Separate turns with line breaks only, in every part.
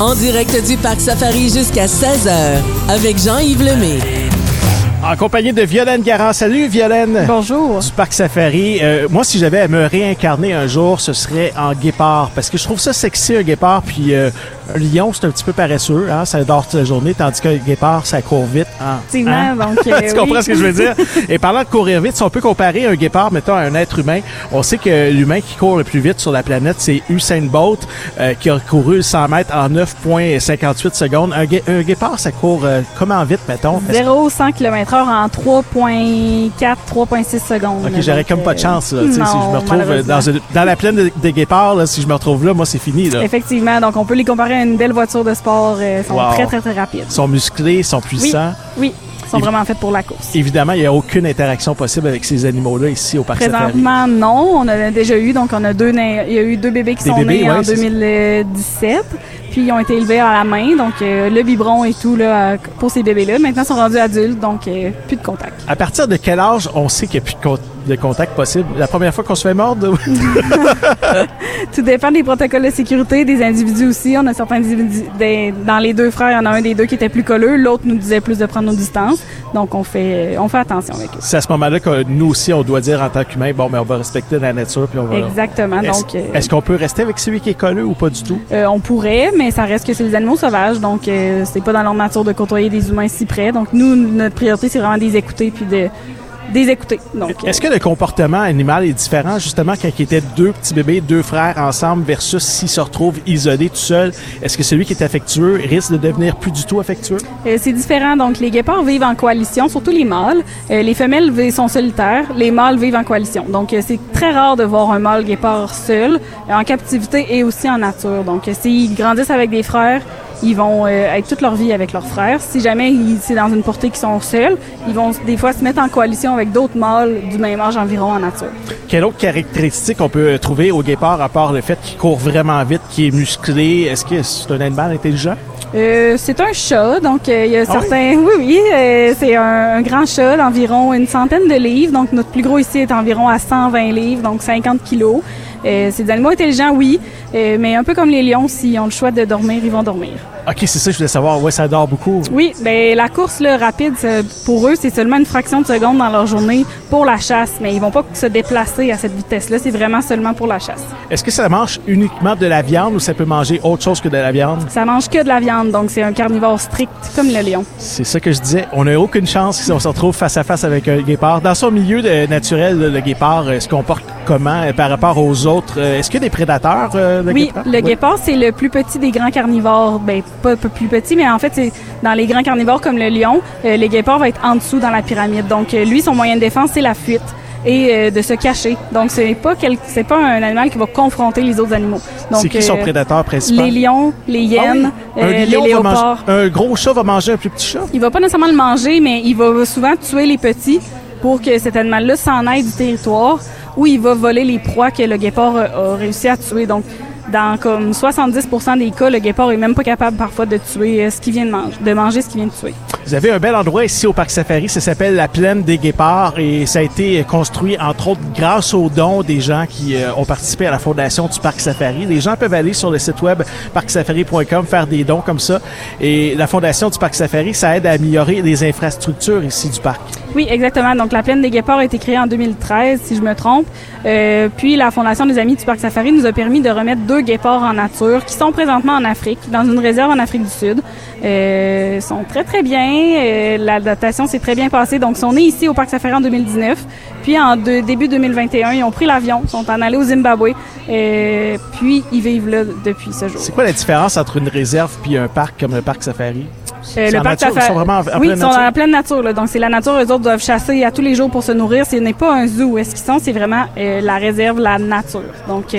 En direct du Parc Safari jusqu'à 16h avec Jean-Yves Lemay.
En compagnie de Violaine Garand. Salut Violaine.
Bonjour.
Du Parc Safari. Euh, moi, si j'avais à me réincarner un jour, ce serait en guépard. Parce que je trouve ça sexy, un guépard. Puis euh, un lion, c'est un petit peu paresseux. Hein? Ça dort toute la journée. Tandis qu'un guépard, ça court vite. Hein?
Effectivement,
Hein?
donc, euh,
tu comprends
oui.
ce que je veux dire? Et parlant de courir vite, si on peut comparer un guépard, mettons, à un être humain, on sait que l'humain qui court le plus vite sur la planète, c'est Usain Bolt, euh, qui a couru 100 mètres en 9,58 secondes. Un, guépard, ça court euh, comment vite, mettons? Est-ce-
0 100 km heure en 3.4, 3.6 secondes.
Ok, j'aurais comme pas de chance. Là, tu sais, si je
non,
me retrouve dans, une- dans la plaine de- des guépards, là, si je me retrouve là, moi, c'est fini. Là.
Effectivement, donc on peut les comparer à une belle voiture de sport. euh, Ils sont
Wow.
très, très, très rapides.
Ils sont musclés, ils sont puissants.
Oui, ils sont vraiment faits pour la course.
Évidemment, il n'y a aucune interaction possible avec ces animaux-là ici au Parc Safari.
Présentement, non. On en a déjà eu. Donc, on a deux, il y a eu deux bébés qui
Des
sont
bébés,
nés
ouais,
en
c'est ça.
2017. Puis, ils ont été élevés à la main. Donc, euh, le biberon et tout là, euh, pour ces bébés-là. Maintenant, ils sont rendus adultes. Donc, euh, plus de contact.
À partir de quel âge on sait qu'il n'y a plus de, con- de contact possible? La première fois qu'on se fait mordre?
Tout dépend des protocoles de sécurité, des individus aussi. On a certains individus, des- dans les deux frères, il y en a un des deux qui était plus colleux, l'autre nous disait plus de prendre nos distances. Donc, on fait, on fait attention avec eux.
c'est à ce moment-là que nous aussi, on doit dire en tant qu'humain, bon, mais on va respecter la nature. Puis on va...
Exactement.
Est-ce
Donc, euh,
est-ce qu'on peut rester avec celui qui est colleux ou pas du tout?
euh, on pourrait, mais ça reste que c'est des animaux sauvages. Donc, euh, c'est pas dans leur nature de côtoyer des humains si près. Donc, nous, notre priorité, c'est vraiment de les écouter puis de des écouter. Donc, euh,
Est-ce que le comportement animal est différent justement quand il était deux petits bébés, deux frères ensemble versus s'ils se retrouvent isolés tout seuls? Est-ce que celui qui est affectueux risque de devenir plus du tout affectueux?
Euh, c'est différent. Donc, les guépards vivent en coalition, surtout les mâles. Euh, les femelles sont solitaires. Les mâles vivent en coalition. Donc, euh, c'est très rare de voir un mâle guépard seul, en captivité et aussi en nature. Donc, s'ils grandissent avec des frères, ils vont euh, être toute leur vie avec leurs frères. Si jamais ils- c'est dans une portée qui sont seuls, ils vont des fois se mettre en coalition avec d'autres mâles du même âge environ en nature.
Quelle autre caractéristique on peut trouver au guépard à part le fait qu'il court vraiment vite, qu'il est musclé? Est-ce que c'est un animal intelligent?
Euh, c'est un chat, donc euh, il y a
Ah
certains. Oui, oui, euh, c'est un, un grand chat d'environ une centaine de livres. Donc notre plus gros ici est environ à 120 livres, donc 50 kilos. Euh, c'est des animaux intelligents, oui, euh, mais un peu comme les lions, s'ils ont le choix de dormir, ils vont dormir.
OK, c'est ça, je voulais savoir. Ouais, ça dort beaucoup.
Oui, ben la course là, rapide, pour eux, c'est seulement une fraction de seconde dans leur journée pour la chasse, mais ils vont pas se déplacer à cette vitesse-là. C'est vraiment seulement pour la chasse.
Est-ce que ça mange uniquement de la viande ou ça peut manger autre chose que de la viande?
Ça mange que de la viande, donc c'est un carnivore strict comme le lion.
C'est ça que je disais. On n'a aucune chance si on se retrouve face à face avec un guépard. Dans son milieu de- naturel, le guépard euh, se comporte comment euh, par rapport aux autres? Euh, Est-ce qu'il y a des prédateurs, euh,
Oui,
guépard?
le guépard, c'est le plus petit des grands carnivores. Ben, pas, pas plus petit, mais en fait, c'est dans les grands carnivores comme le lion, le guépard va être en dessous dans la pyramide. Donc, lui, son moyen de défense, c'est la fuite et euh, de se cacher. Donc, c'est pas quel- c'est pas un animal qui va confronter les autres animaux. Donc,
C'est qui son prédateur principal?
Les lions, les
Ah oui?
hyènes,
Un
euh,
lion
les
manger- un gros chat va manger un plus petit chat?
Il va pas nécessairement le manger, mais il va souvent tuer les petits pour que cet animal-là s'en aille du territoire ou il va voler les proies que le guépard a, a réussi à tuer. Donc, dans comme 70% des cas, le guépard est même pas capable parfois de tuer euh, ce qu'il vient de manger, de manger ce qu'il vient de tuer.
Vous avez un bel endroit ici au Parc Safari, ça s'appelle la Plaine des Guépards et ça a été construit entre autres grâce aux dons des gens qui euh, ont participé à la fondation du Parc Safari. Les gens peuvent aller sur le site web parcsafari.com faire des dons comme ça et la fondation du Parc Safari, ça aide à améliorer les infrastructures ici du parc.
Oui, exactement. Donc, la plaine des guépards a été créée en 2013, si je me trompe. Euh, puis, la Fondation des Amis du Parc Safari nous a permis de remettre deux guépards en nature qui sont présentement en Afrique, dans une réserve en Afrique du Sud. Euh, ils sont très, très bien. Euh, L'adaptation s'est très bien passée. Donc, ils sont nés ici au Parc Safari en 2019. Puis, en de- début 2021, ils ont pris l'avion, sont en allés au Zimbabwe. Euh, puis, ils vivent là depuis ce jour.
C'est quoi la différence entre une réserve puis un parc comme le Parc Safari?
Euh,
C'est en nature, ils sont vraiment en- en
oui,
pleine
ils sont
nature?
en pleine nature. Là. Donc, c'est la nature. Eux autres doivent chasser à tous les jours pour se nourrir. Ce n'est pas un zoo. Est-ce qu'ils sont? C'est vraiment euh, la réserve, la nature. Donc,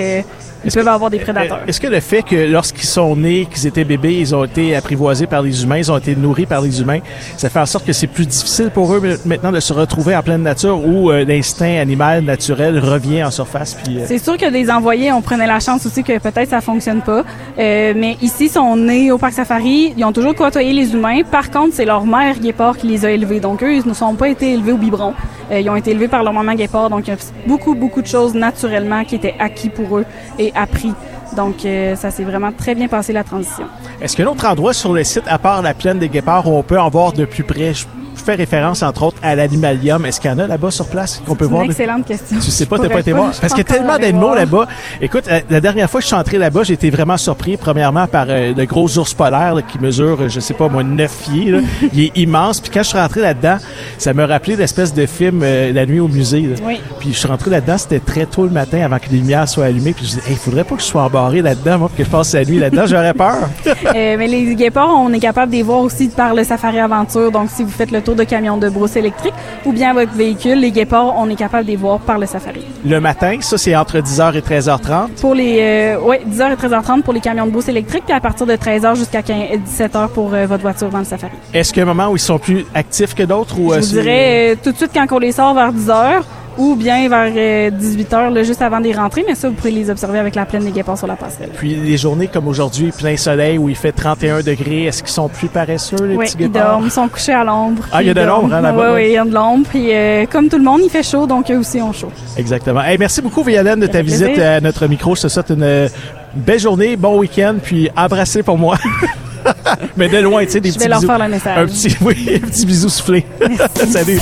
ils
Est-ce
peuvent avoir des prédateurs.
Est-ce que le fait que lorsqu'ils sont nés, qu'ils étaient bébés, ils ont été apprivoisés par les humains, ils ont été nourris par les humains, ça fait en sorte que c'est plus difficile pour eux maintenant de se retrouver en pleine nature où euh, l'instinct animal naturel revient en surface? Puis, euh,
C'est sûr que des envoyés, on prenait la chance aussi que peut-être ça fonctionne pas. Euh, mais ici, ils sont nés au parc safari. Ils ont toujours côtoyé les humains. Par contre, c'est leur mère guépard qui les a élevés. Donc, eux, ils ne sont pas été élevés au biberon. Euh, ils ont été élevés par leur maman guépard. Donc, il y a beaucoup, beaucoup de choses naturellement qui étaient acquis pour eux et appris Donc, euh, ça s'est vraiment très bien passé la transition.
Est-ce qu'il y a un autre endroit sur le site, à part la plaine des Guépards, où on peut en voir de plus près? Je fais référence, entre autres, à l'animalium. Est-ce qu'il y en a là-bas sur place qu'on peut
C'est
voir?
une excellente question.
Tu sais pas, t'as pas été voir? Parce qu'il y a tellement d'animaux là-bas. Écoute, euh, la dernière fois que je suis entré là-bas, j'ai été vraiment surpris, premièrement, par euh, le gros ours polaire là, qui mesure, je sais pas, moi, 9 pieds. là. Il est immense. Puis quand je suis rentré là-dedans, ça me rappelait l'espèce de film euh, La nuit au musée. là.
Oui.
Puis je suis rentré là-dedans, c'était très tôt le matin avant que les lumières soient allumées. Puis je disais, il faudrait pas que je sois embarré là-dedans, moi, pour que je passe la nuit là-dedans. J'aurais peur.
Euh, mais les guépards, on est capable de les voir aussi par le Safari Aventure. Donc, si vous faites le tour de camion de brousse électrique ou bien votre véhicule, les guépards, on est capable de les voir par le Safari.
le matin, ça, c'est entre 10h et 13h30.
Pour les, euh, ouais, 10h et 13h30 pour les camions de brousse électrique, puis à partir de 13h jusqu'à 15 17h pour votre voiture dans le Safari.
Est-ce qu'il y a un moment où ils sont plus actifs que d'autres? ou
Je
euh,
dirais euh, tout de suite quand on les sort vers 10h ou bien vers 18h, là, juste avant des rentrées, mais ça, vous pourrez les observer avec la plaine des guépards sur la passerelle.
Puis les journées comme aujourd'hui, plein soleil, où il fait 31 degrés, est-ce qu'ils sont plus paresseux, les
Oui,
petits
ils
guépards?
dorment, ils sont couchés à l'ombre.
Ah, il y a
Ils
de l'ombre, hein, là-bas,
Oui, oui, il y a de l'ombre. Puis euh, comme tout le monde, il fait chaud, donc eux aussi ont chaud.
Exactement. Hey, merci beaucoup, Violaine, de ta visite
plaisir.
à notre micro. Je te souhaite une euh, belle journée, bon week-end, puis embrassez pour moi. Mais de loin, tu sais, des
Je
petits
vais leur faire le message.
Un petit, oui, un petit bisou soufflé. Salut.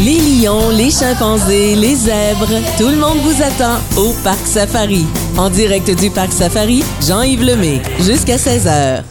Les lions, les chimpanzés, les zèbres, tout le monde vous attend au Parc Safari. En direct du Parc Safari, Jean-Yves Lemay, jusqu'à 16h.